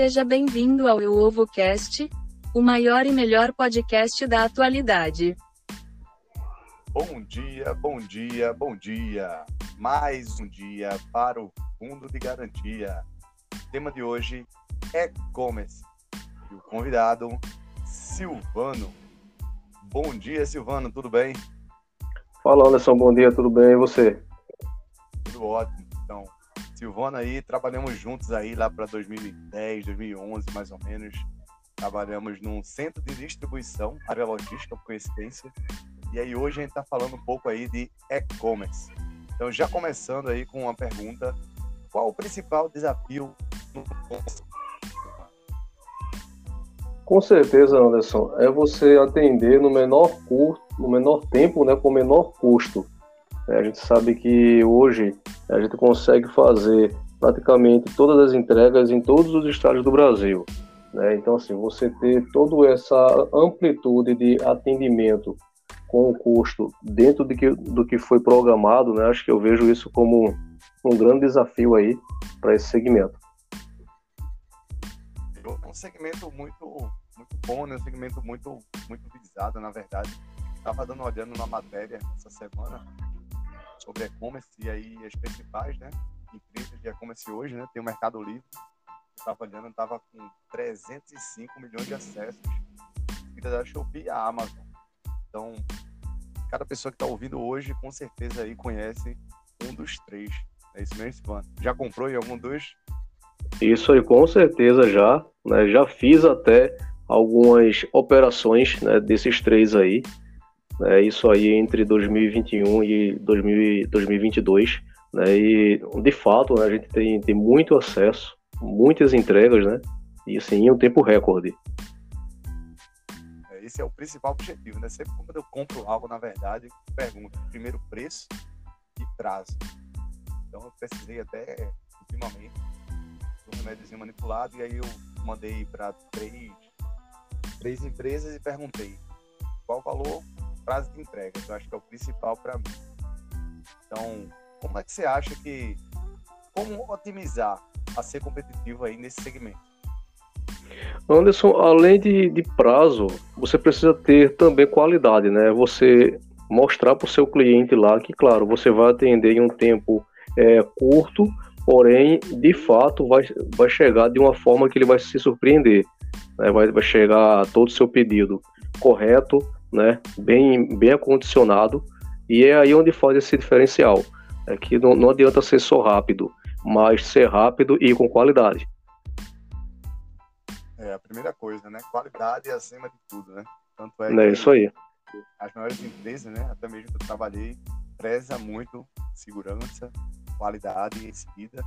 Seja bem-vindo ao Eu Ovo Cast, o maior e melhor podcast da atualidade. Bom dia, bom dia, bom dia. Mais um dia para o Fundo de Garantia. O tema de hoje é e-commerce. E o convidado, Silvano. Bom dia, Silvano, tudo bem? Fala, Anderson, bom dia, tudo bem? E você? Tudo ótimo. Então, Silvano aí, trabalhamos juntos aí lá para 2010, 2011, mais ou menos. Trabalhamos num centro de distribuição, área logística, por coincidência. E aí hoje a gente está falando um pouco aí de e-commerce. Então, já começando aí com uma pergunta, qual o principal desafio no Com certeza, Anderson, é você atender no menor curto, no menor tempo, né, com menor custo. É, a gente sabe que hoje a gente consegue fazer praticamente todas as entregas em todos os estados do Brasil. Né? Então, assim, você ter toda essa amplitude de atendimento com o custo dentro de que, do que foi programado, né? Acho que eu vejo isso como um grande desafio aí para esse segmento. É um segmento muito, muito bom, né? Um segmento muito, muito visado, na verdade. Estava dando olhando na matéria essa semana sobre e-commerce e aí as principais, né? Empresas de e-commerce hoje, né? Tem o Mercado Livre. Estava olhando, estava com 305 milhões de acessos. Seguida da Shopee e a Amazon. Então, cada pessoa que está ouvindo hoje, com certeza aí conhece um dos três. É isso mesmo, Silvano? Já comprou em algum dos? Isso aí, com certeza já. Né? Já fiz até algumas operações né, desses três aí. Né? Isso aí entre 2021 e 2022. Né? E, de fato, né, a gente tem, tem muito acesso, muitas entregas, né? E assim, em um tempo recorde esse é o principal objetivo, né? Sempre quando eu compro algo, na verdade, eu pergunto primeiro preço e prazo. Então eu precisei até ultimamente do remédiozinho manipulado e aí eu mandei para três, três empresas e perguntei qual o valor, prazo de entrega. Eu acho que é o principal para mim. Então, como é que você acha que como otimizar a ser competitivo aí nesse segmento? Anderson, além de, de prazo, você precisa ter também qualidade, né? Você mostrar para o seu cliente lá que, claro, você vai atender em um tempo é, curto, porém, de fato, vai, vai chegar de uma forma que ele vai se surpreender. Né? Vai, vai chegar todo o seu pedido correto, né? bem, bem acondicionado, e é aí onde faz esse diferencial. É que não, não adianta ser só rápido, mas ser rápido e com qualidade. É a primeira coisa, né? Qualidade é acima de tudo, né? Tanto é, é isso aí. As maiores empresas, né? Até mesmo que eu trabalhei, preza muito segurança, qualidade em seguida.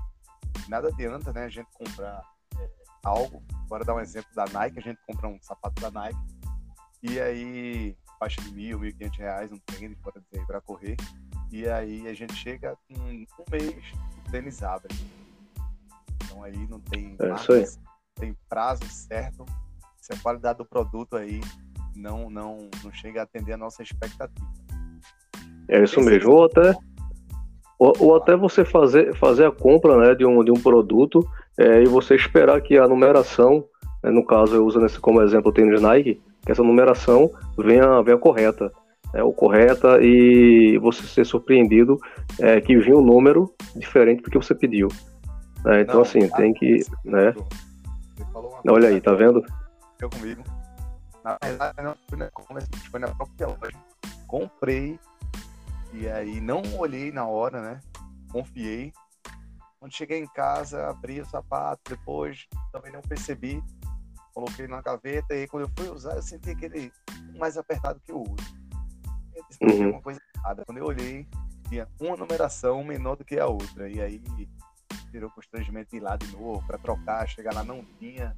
Nada adianta, né? A gente comprar é, algo. Bora dar um exemplo da Nike. A gente compra um sapato da Nike e aí faixa de mil, mil e quinhentos reais, um tênis, pode dizer, para correr. E aí a gente chega com um mês, o tênis abre. Então aí não tem é aí tem prazo certo, se a qualidade do produto aí não, não, não chega a atender a nossa expectativa. É isso mesmo. Ou até, ou, ou, até você fazer, fazer a compra né, de, um, de um produto é, e você esperar que a numeração, né, no caso eu uso nesse como exemplo o tênis Nike, que essa numeração venha, venha correta. É, o correta e você ser surpreendido é, que vinha um número diferente do que você pediu. É, então, não, assim, tem que. Né, Olha aí, tá vendo? Eu comigo. Na verdade, não fui na comércio, foi na própria loja. Comprei e aí não olhei na hora, né? Confiei. Quando cheguei em casa, abri o sapato, depois também não percebi. Coloquei na gaveta e quando eu fui usar, eu senti aquele mais apertado que o outro. Eu disse, uhum. uma coisa errada. Quando eu olhei, tinha uma numeração menor do que a outra. E aí virou constrangimento de ir lá de novo para trocar, chegar lá não tinha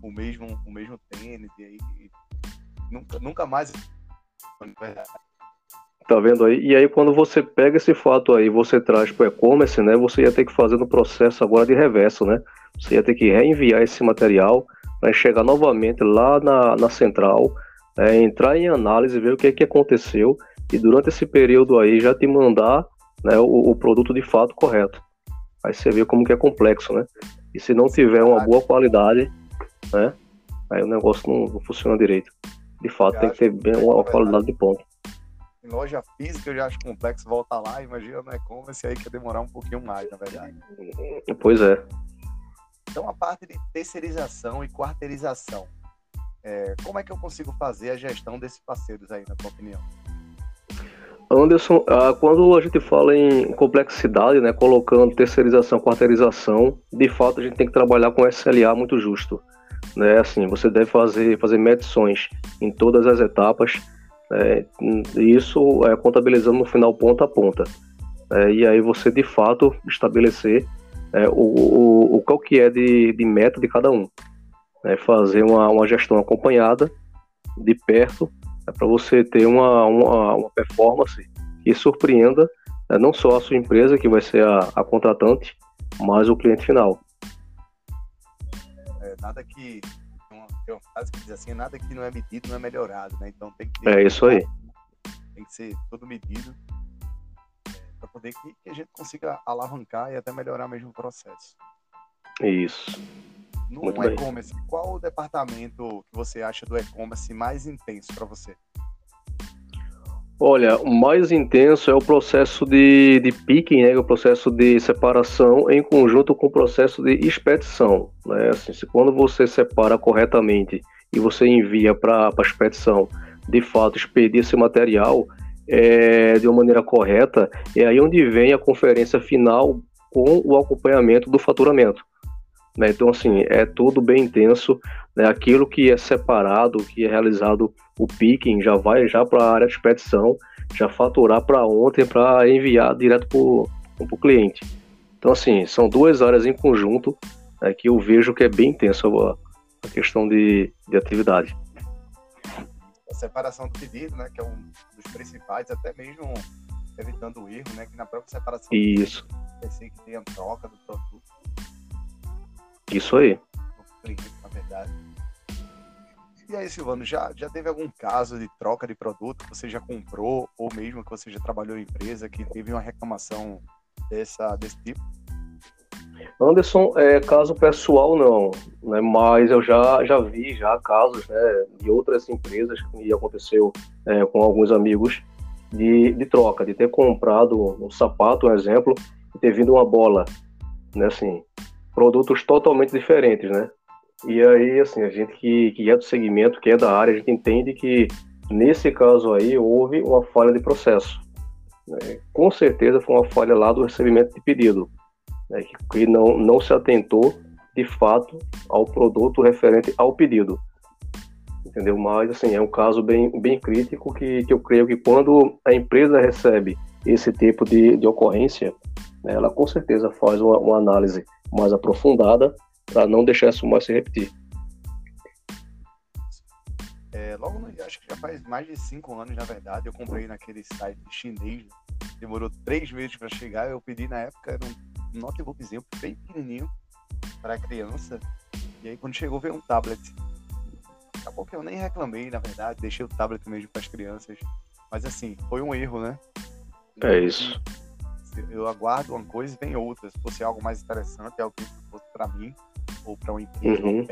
o mesmo o mesmo tênis e aí nunca nunca mais Tá vendo aí? E aí, quando você pega esse fato aí, você traz para o e-commerce, né? Você ia ter que fazer no processo agora de reverso, né? Você ia ter que reenviar esse material para chegar novamente lá na, na central, é, entrar em análise, ver o que, é que aconteceu e durante esse período aí já te mandar né, o, o produto de fato correto. Aí você vê como que é complexo, né? E se não tiver uma boa qualidade, né? Aí o negócio não, não funciona direito. De fato, tem que ter bem uma qualidade de ponto. Em loja física eu já acho complexo voltar lá, imagina no e-commerce aí que demorar um pouquinho mais, na verdade. Pois é. Então a parte de terceirização e quarteirização. É, como é que eu consigo fazer a gestão desses parceiros aí, na tua opinião? Anderson, ah, quando a gente fala em complexidade, né, colocando terceirização, quarteirização, de fato a gente tem que trabalhar com SLA muito justo. Né? Assim, você deve fazer, fazer medições em todas as etapas, né? isso é contabilizando no final ponta a ponta. É, e aí você de fato estabelecer é, o, o, o qual que é de, de meta de cada um. Né? Fazer uma, uma gestão acompanhada, de perto, é para você ter uma, uma, uma, performance que surpreenda né, não só a sua empresa, que vai ser a, a contratante, mas o cliente final. É, nada que. Tem uma frase que diz assim: nada que não é medido não é melhorado, né? Então tem que. É isso aí. Tem que ser tudo medido poder que, que a gente consiga alavancar e até melhorar mesmo o processo. Isso. No e-commerce, qual o departamento que você acha do e-commerce mais intenso para você? Olha, o mais intenso é o processo de, de picking, né, o processo de separação em conjunto com o processo de expedição. Né? Assim, se quando você separa corretamente e você envia para a expedição, de fato, expedir esse material é, de uma maneira correta, é aí onde vem a conferência final com o acompanhamento do faturamento. Né? Então, assim, é tudo bem intenso. Né? Aquilo que é separado, que é realizado o picking, já vai já para a área de expedição, já faturar para ontem para enviar direto para o cliente. Então, assim, são duas áreas em conjunto né, que eu vejo que é bem intenso a, a questão de, de atividade. A separação do pedido, né, que é um dos principais, até mesmo evitando o erro, né, que na própria separação Isso. pedido, que tem a troca do produto isso aí. Na verdade. E aí, Silvano, já, já teve algum caso de troca de produto que você já comprou, ou mesmo que você já trabalhou em empresa, que teve uma reclamação dessa, desse tipo? Anderson, é, caso pessoal não, né, mas eu já, já vi já casos né, de outras empresas que aconteceu é, com alguns amigos de, de troca, de ter comprado um sapato, um exemplo, e ter vindo uma bola, né, assim, produtos totalmente diferentes, né? E aí, assim, a gente que, que é do segmento, que é da área, a gente entende que nesse caso aí houve uma falha de processo. Né? Com certeza foi uma falha lá do recebimento de pedido, né? que, não, não se atentou de fato ao produto referente ao pedido. Entendeu? Mas, assim, é um caso bem, bem crítico que, que eu creio que quando a empresa recebe esse tipo de, de ocorrência, né, ela com certeza faz uma, uma análise mais aprofundada para não deixar isso mais se repetir. É, logo no, acho que já faz mais de cinco anos, na verdade, eu comprei naquele site chinês, demorou três meses para chegar, eu pedi na época, era notebookzinho bem pequenininho para criança, e aí quando chegou veio um tablet. Acabou que eu nem reclamei, na verdade, deixei o tablet mesmo para as crianças, mas assim, foi um erro, né? É isso eu aguardo uma coisa e vem outra. Se fosse algo mais interessante, algo que fosse para mim, ou para uma empresa, uhum.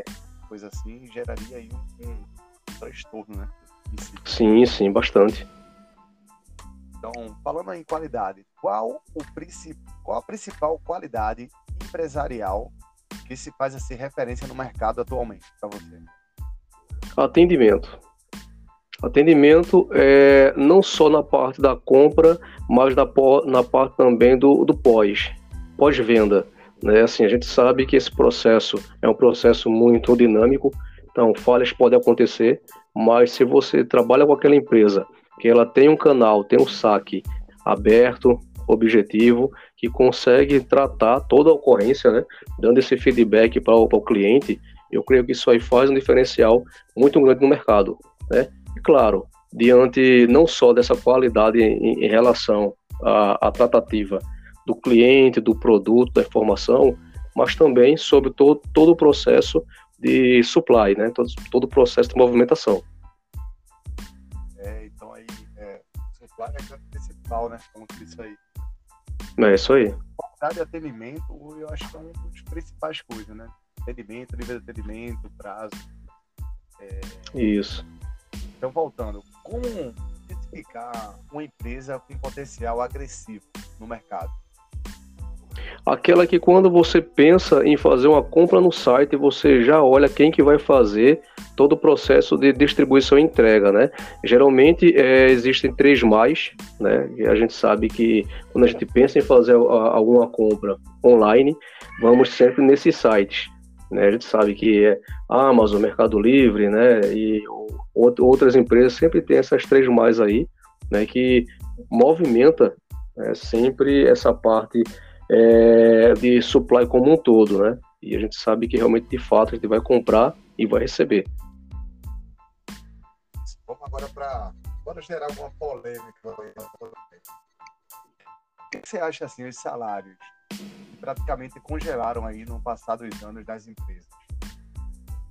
coisa assim, geraria aí um, um, um transtorno, né? Si. Sim, sim, bastante. Então, falando em qualidade, qual, o qual a principal qualidade empresarial que se faz essa referência no mercado atualmente para você? Atendimento. Atendimento é, não só na parte da compra, mas na, na parte também do, do pós, pós-venda. Né? Assim, a gente sabe que esse processo é um processo muito dinâmico, então falhas podem acontecer, mas se você trabalha com aquela empresa, que ela tem um canal, tem um saque aberto, objetivo, que consegue tratar toda a ocorrência, né? dando esse feedback para o cliente, eu creio que isso aí faz um diferencial muito grande no mercado. Né? E claro, diante não só dessa qualidade em, em relação à, à, tratativa do cliente, do produto, da informação, mas também sobre todo, todo o processo de supply, né? todo, todo o processo de movimentação. É, então aí, é, supply é o principal, né? Como isso aí. É isso aí. qualidade de atendimento, eu acho que é uma das principais coisas, né? Atendimento, nível de atendimento, prazo. É... Isso. Então, voltando, como identificar uma empresa com potencial agressivo no mercado? Aquela que quando você pensa em fazer uma compra no site, você já olha quem que vai fazer todo o processo de distribuição e entrega, né? Geralmente é, existem três mais, né? E a gente sabe que quando a gente pensa em fazer alguma compra online, vamos sempre nesses sites. Né? A gente sabe que é Amazon, Mercado Livre, né? E outras empresas sempre tem essas três mais aí, né? Que movimenta né, sempre essa parte é, de supply como um todo, né? E a gente sabe que realmente, de fato, a gente vai comprar e vai receber. Vamos agora para para gerar alguma polêmica. O que você acha assim os salários que praticamente congelaram aí no passado dos anos das empresas?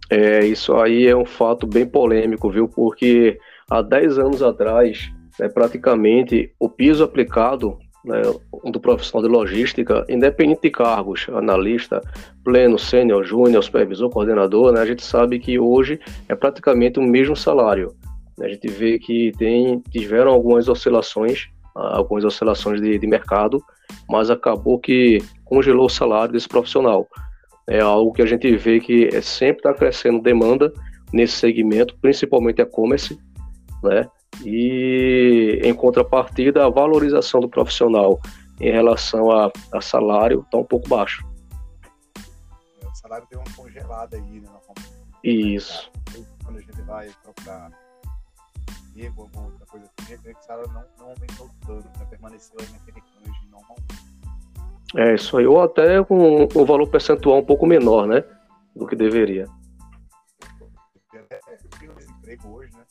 É, isso aí é um fato bem polêmico, viu? Porque há 10 anos atrás, né, praticamente o piso aplicado né, do profissional de logística, independente de cargos, analista, pleno, sênior, júnior, supervisor, coordenador, né, a gente sabe que hoje é praticamente o mesmo salário. A gente vê que tem, tiveram algumas oscilações, algumas oscilações de, de mercado, mas acabou que congelou o salário desse profissional. É algo que a gente vê que é, sempre está crescendo demanda nesse segmento, principalmente e-commerce, né? E em contrapartida, a valorização do profissional em relação a, a salário está um pouco baixo. É, o salário deu uma congelada aí, né? Isso. Quando a gente vai procurar emprego, alguma outra coisa assim, que o salário não, não aumentou tanto, né? permaneceu aí naquele range normal. É, isso aí, ou até com um valor percentual um pouco menor, né? Do que deveria. É, tem um desemprego hoje, né?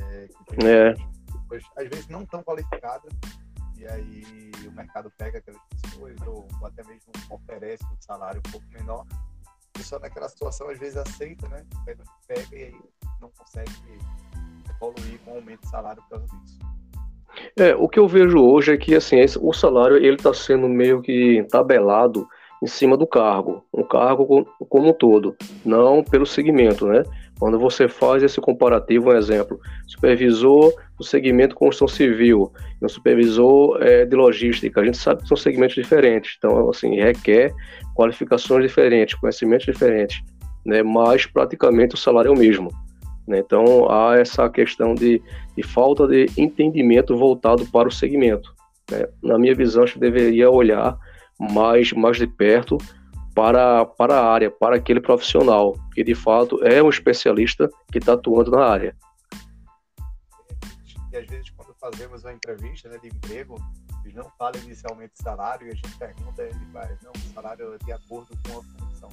É, que é. Pessoas, às vezes não tão qualificadas, e aí o mercado pega aquelas pessoas, ou, ou até mesmo oferece um salário um pouco menor, e só naquela situação às vezes aceita, né? Pega, pega e aí não consegue evoluir com o aumento de salário por causa disso. É, o que eu vejo hoje é que assim, o salário ele está sendo meio que tabelado em cima do cargo, um cargo como um todo, não pelo segmento, né? Quando você faz esse comparativo, um exemplo, supervisor do segmento construção civil e um supervisor é, de logística, a gente sabe que são segmentos diferentes, então assim requer qualificações diferentes, conhecimentos diferentes, né? Mas praticamente o salário é o mesmo. Né? Então há essa questão de, de, falta de entendimento voltado para o segmento. Né? Na minha visão, a gente deveria olhar mais, mais de perto para, para a área, para aquele profissional, que de fato é um especialista que está atuando na área. E às vezes, quando fazemos uma entrevista né, de emprego, eles não falam inicialmente salário e a gente pergunta, ele faz, não, o salário é de acordo com a função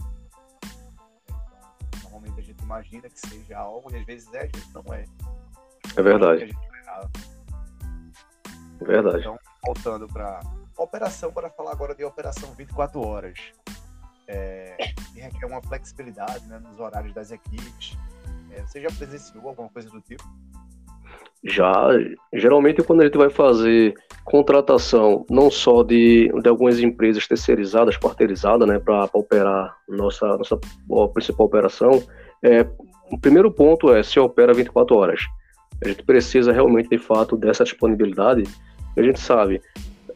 normalmente a gente imagina que seja algo e às vezes é, às vezes não é. É verdade. É verdade. Então, voltando para operação, para falar agora de operação 24 horas. É, que requer uma flexibilidade né, nos horários das equipes. É, você já presenciou alguma coisa do tipo? Já, geralmente quando a gente vai fazer contratação não só de, de algumas empresas terceirizadas, quarteirizadas, né, para operar nossa, nossa principal operação, é, o primeiro ponto é se opera 24 horas. A gente precisa realmente, de fato, dessa disponibilidade. A gente sabe,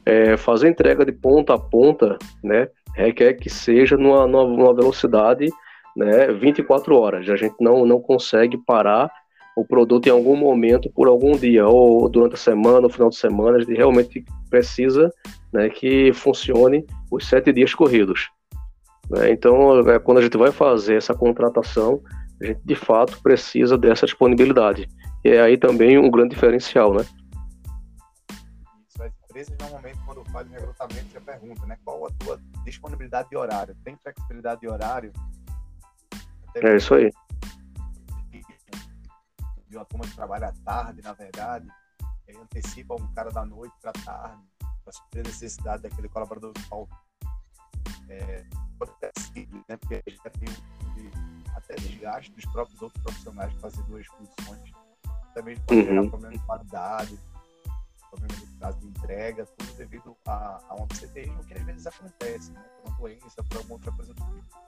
é, fazer entrega de ponta a ponta, né, requer que seja numa, numa velocidade né, 24 horas. A gente não, não consegue parar o produto em algum momento, por algum dia, ou durante a semana, no final de semana, a gente realmente precisa né, que funcione os sete dias corridos. Né? Então, é, quando a gente vai fazer essa contratação, a gente de fato precisa dessa disponibilidade. E é aí também um grande diferencial, né? Empresas normalmente, quando fazem recrutamento, já perguntam, né? Qual a tua disponibilidade de horário? Tem flexibilidade de horário? É isso aí de uma turma que trabalha à tarde, na verdade, e antecipa um cara da noite para tarde, para suprir a necessidade daquele colaborador falta. É, simples, né? Porque a gente tem até desgaste dos próprios outros profissionais fazer duas funções. Também pode gerar uhum. problema de qualidade, problema de prazo de entrega, tudo devido a, a um absenteísmo que às vezes acontece, né? Por uma doença, por alguma outra coisa do tipo.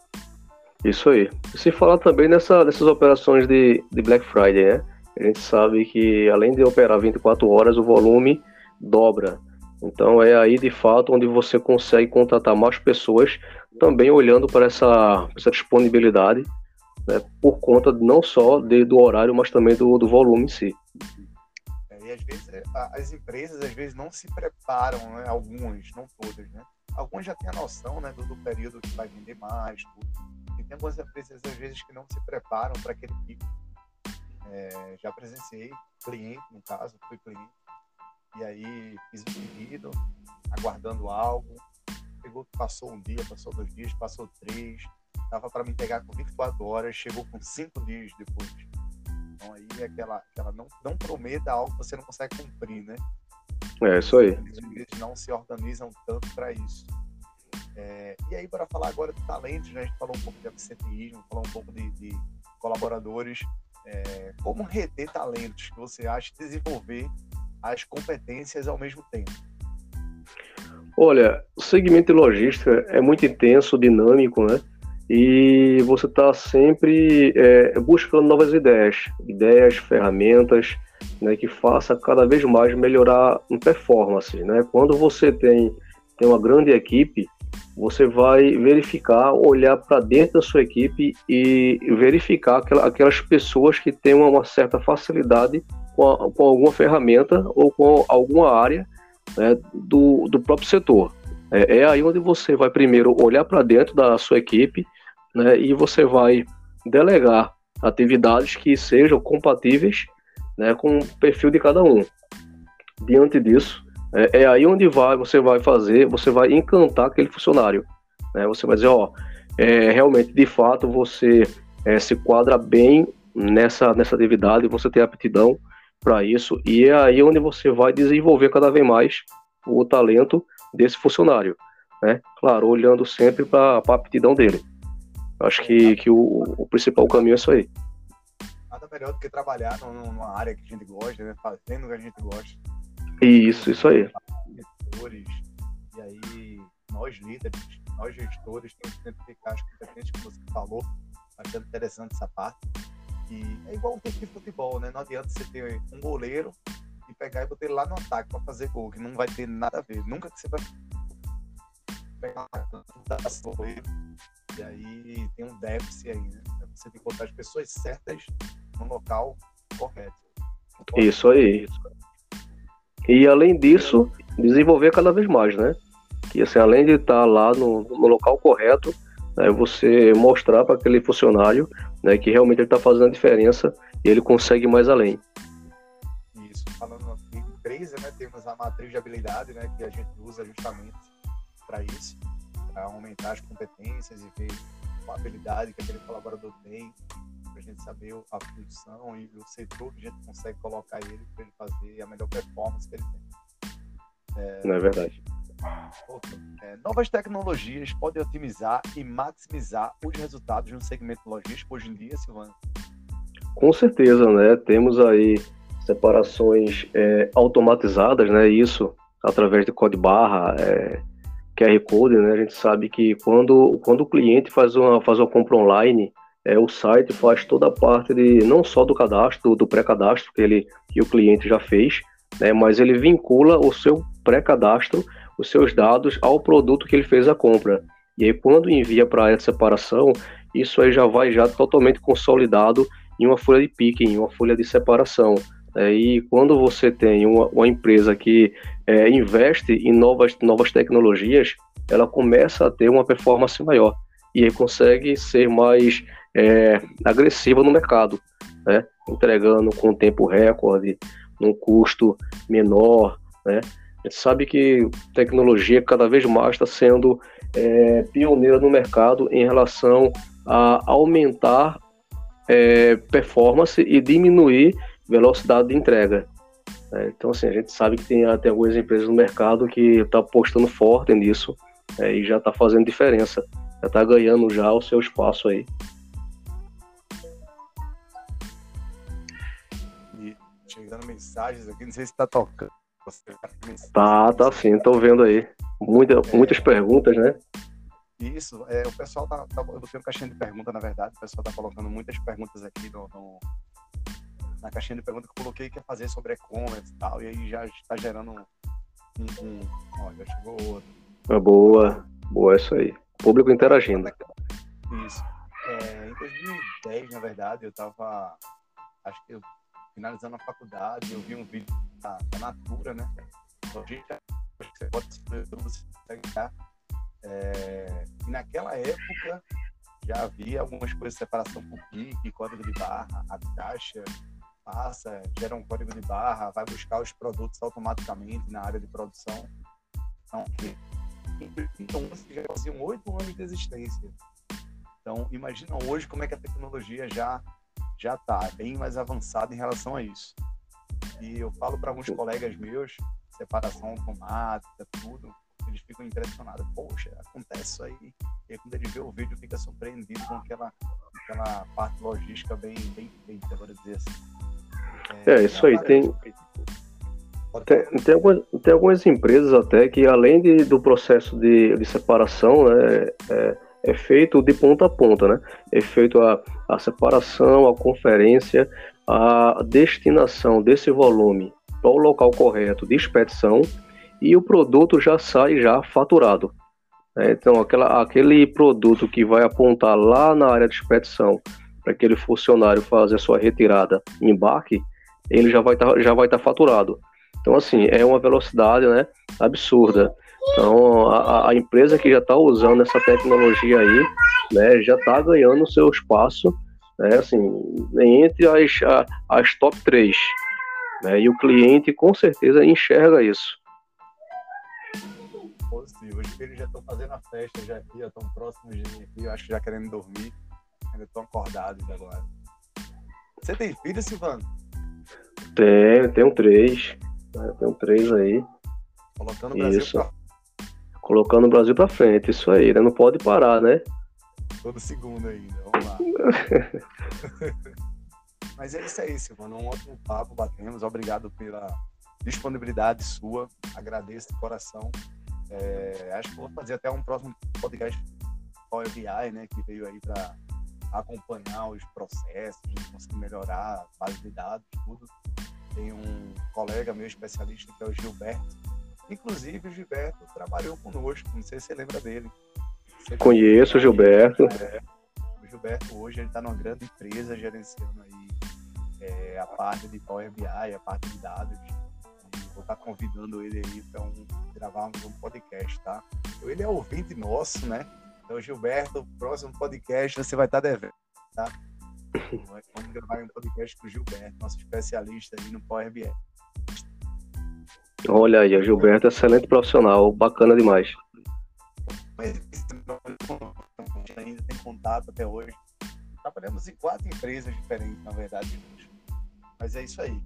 Isso aí. E se falar também nessa, nessas operações de, de Black Friday, né? A gente sabe que além de operar 24 horas, o volume dobra. Então é aí de fato onde você consegue contratar mais pessoas, também olhando para essa, essa disponibilidade, né, por conta não só de, do horário, mas também do, do volume em si. Às vezes é, as empresas às vezes não se preparam, né, algumas, não todas, né? Algumas já têm a noção né, do, do período que vai vender mais, tudo. E tem algumas empresas às vezes que não se preparam para aquele pico. É, já presenciei cliente, no caso, fui cliente, e aí fiz o pedido, aguardando algo. Pegou, passou um dia, passou dois dias, passou três. Tava para me entregar com 24 horas, chegou com cinco dias depois. Então aí é aquela, aquela não, não prometa algo que você não consegue cumprir, né? É isso aí. Eles não se organizam tanto para isso. É, e aí, para falar agora de talentos, né? a gente falou um pouco de absenteísmo, falou um pouco de, de colaboradores. É, como reter talentos que você acha desenvolver as competências ao mesmo tempo? Olha, o segmento de logística é muito intenso, dinâmico, né? E você está sempre é, buscando novas ideias, ideias, ferramentas, né, que faça cada vez mais melhorar em performance, né? Quando você tem, tem uma grande equipe, você vai verificar, olhar para dentro da sua equipe e verificar aquelas pessoas que têm uma certa facilidade com, a, com alguma ferramenta ou com alguma área né, do, do próprio setor. É, é, aí onde você vai primeiro olhar para dentro da sua equipe né, e você vai delegar atividades que sejam compatíveis né, com o perfil de cada um. Diante disso, é, é, aí onde vai, você vai fazer, você vai encantar aquele funcionário. Né? Você vai dizer, ó, é, realmente, de fato, você é, se quadra bem nessa, nessa atividade, você tem aptidão para isso, e é aí onde você vai desenvolver cada vez mais o talento desse funcionário. Né? Claro, olhando sempre para a aptidão dele. Acho que, que o, o, principal caminho é isso aí. Nada melhor do que trabalhar numa área que a gente gosta, né? fazendo o que a gente gosta. Isso, isso aí. Gestores, e aí nós líderes, nós gestores, temos que identificar as competências que você falou. Achando interessante essa parte. E é igual um tempo de futebol, né? Não adianta você ter um goleiro e pegar e botar ele lá no ataque para fazer gol, que não vai ter nada a ver. Nunca que você vai pegar e aí tem um déficit aí, né? Você tem que botar as pessoas certas no local correto. Isso aí. E além disso, desenvolver cada vez mais, né? Que assim, além de estar lá no, no local correto, né, você mostrar para aquele funcionário né, que realmente ele está fazendo a diferença e ele consegue mais além. Isso, falando aqui em empresa, né, temos a matriz de habilidade né, que a gente usa justamente para isso, para aumentar as competências e ver a habilidade que aquele colaborador tem, para a gente saber a função e o setor que a gente consegue colocar ele para ele fazer a melhor performance que ele tem. É, Não é verdade. É, novas tecnologias podem otimizar e maximizar os resultados no segmento logístico hoje em dia, Silvana? Com certeza, né? Temos aí separações é, automatizadas, né? Isso através de código barra, é, QR Code, né? A gente sabe que quando, quando o cliente faz uma, faz uma compra online, é, o site faz toda a parte de não só do cadastro, do pré-cadastro que, ele, que o cliente já fez, né? Mas ele vincula o seu pré-cadastro os seus dados ao produto que ele fez a compra. E aí, quando envia para essa separação, isso aí já vai já totalmente consolidado em uma folha de picking, em uma folha de separação. É, e quando você tem uma, uma empresa que é, investe em novas, novas tecnologias, ela começa a ter uma performance maior e aí consegue ser mais é, agressiva no mercado, né? entregando com tempo recorde, num custo menor, né? A gente sabe que tecnologia cada vez mais está sendo é, pioneira no mercado em relação a aumentar é, performance e diminuir velocidade de entrega. É, então, assim, a gente sabe que tem até algumas empresas no mercado que estão tá apostando forte nisso é, e já está fazendo diferença, já está ganhando já o seu espaço aí. E chegando mensagens aqui, não sei se está tocando Tá, tá sim, tô vendo aí. Muita, é... Muitas perguntas, né? Isso, é, o pessoal tá, tá. Eu tenho caixinha de pergunta, na verdade. O pessoal tá colocando muitas perguntas aqui no, no na caixinha de pergunta que eu coloquei que é fazer sobre e-commerce e tal. E aí já está gerando um. um, um olha, chegou outro. É boa, boa isso aí. Público interagindo. Isso. É, em 2010, na verdade, eu estava, acho que eu, finalizando a faculdade, eu vi um vídeo da, da Natura, né? Que você pode você pegar. É, e naquela época já havia algumas coisas de separação por pique, código de barra, a caixa passa, gera um código de barra, vai buscar os produtos automaticamente na área de produção. Então, então já faziam oito anos de existência. Então, imagina hoje como é que a tecnologia já já está bem mais avançada em relação a isso. E eu falo para alguns colegas meus, separação automática, tudo, eles ficam impressionados. Poxa, acontece isso aí. E aí, quando ele vê o vídeo, fica surpreendido com aquela, aquela parte logística bem, bem feita, bora dizer assim. É, é isso aí. Tem, tem, tem, algumas, tem algumas empresas até que, além de, do processo de, de separação, né, é, é feito de ponta a ponta, né? É feito a, a separação, a conferência, a destinação desse volume para o local correto de expedição e o produto já sai já faturado. Né? Então, aquela, aquele produto que vai apontar lá na área de expedição para aquele funcionário fazer a sua retirada embarque, ele já vai tá, já vai estar tá faturado. Então, assim, é uma velocidade né, absurda. Então, a, a empresa que já está usando essa tecnologia aí, né, já está ganhando seu espaço, né, assim, entre as, as top 3. Né, e o cliente, com certeza, enxerga isso. Positivo. Os filhos já estão fazendo a festa, já aqui, já estão próximos de mim aqui, eu acho que já querendo dormir. Ainda estão acordados agora. Você tem filho, Silvano? Tenho, tenho três. Né? Tenho três aí. Colocando o Brasil isso. pra... Colocando o Brasil pra frente, isso aí, né? Não pode parar, né? Todo segundo ainda, vamos lá. Mas é isso aí, Silvano. Um ótimo papo, batemos. Obrigado pela disponibilidade sua. Agradeço de coração. É, acho que vou fazer até um próximo podcast Power BI, né? Que veio aí para acompanhar os processos, conseguir melhorar a base de dados, tudo. Tem um colega meu especialista que é o Gilberto. Inclusive, o Gilberto trabalhou conosco, não sei se você lembra dele. Você Conheço o Gilberto. É, o Gilberto hoje ele está numa grande empresa gerenciando aí é, a parte de Power BI, a parte de dados. Vou estar tá convidando ele aí para um, gravarmos um podcast, tá? Ele é ouvinte nosso, né? Então, Gilberto, próximo podcast você vai estar devendo, tá? Vamos gravar um podcast com o Gilberto, nosso especialista aí no Power BI. Olha aí, o Gilberto é excelente profissional, bacana demais. Mas ainda tem contato até hoje. Trabalhamos em quatro empresas diferentes, na verdade. Mas é isso aí.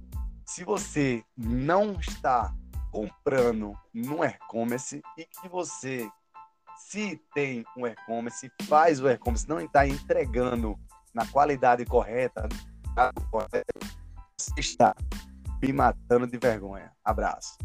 Se você não está comprando no e-commerce e que você se tem um e-commerce, faz o e-commerce, não está entregando na qualidade correta, você está me matando de vergonha. Abraço.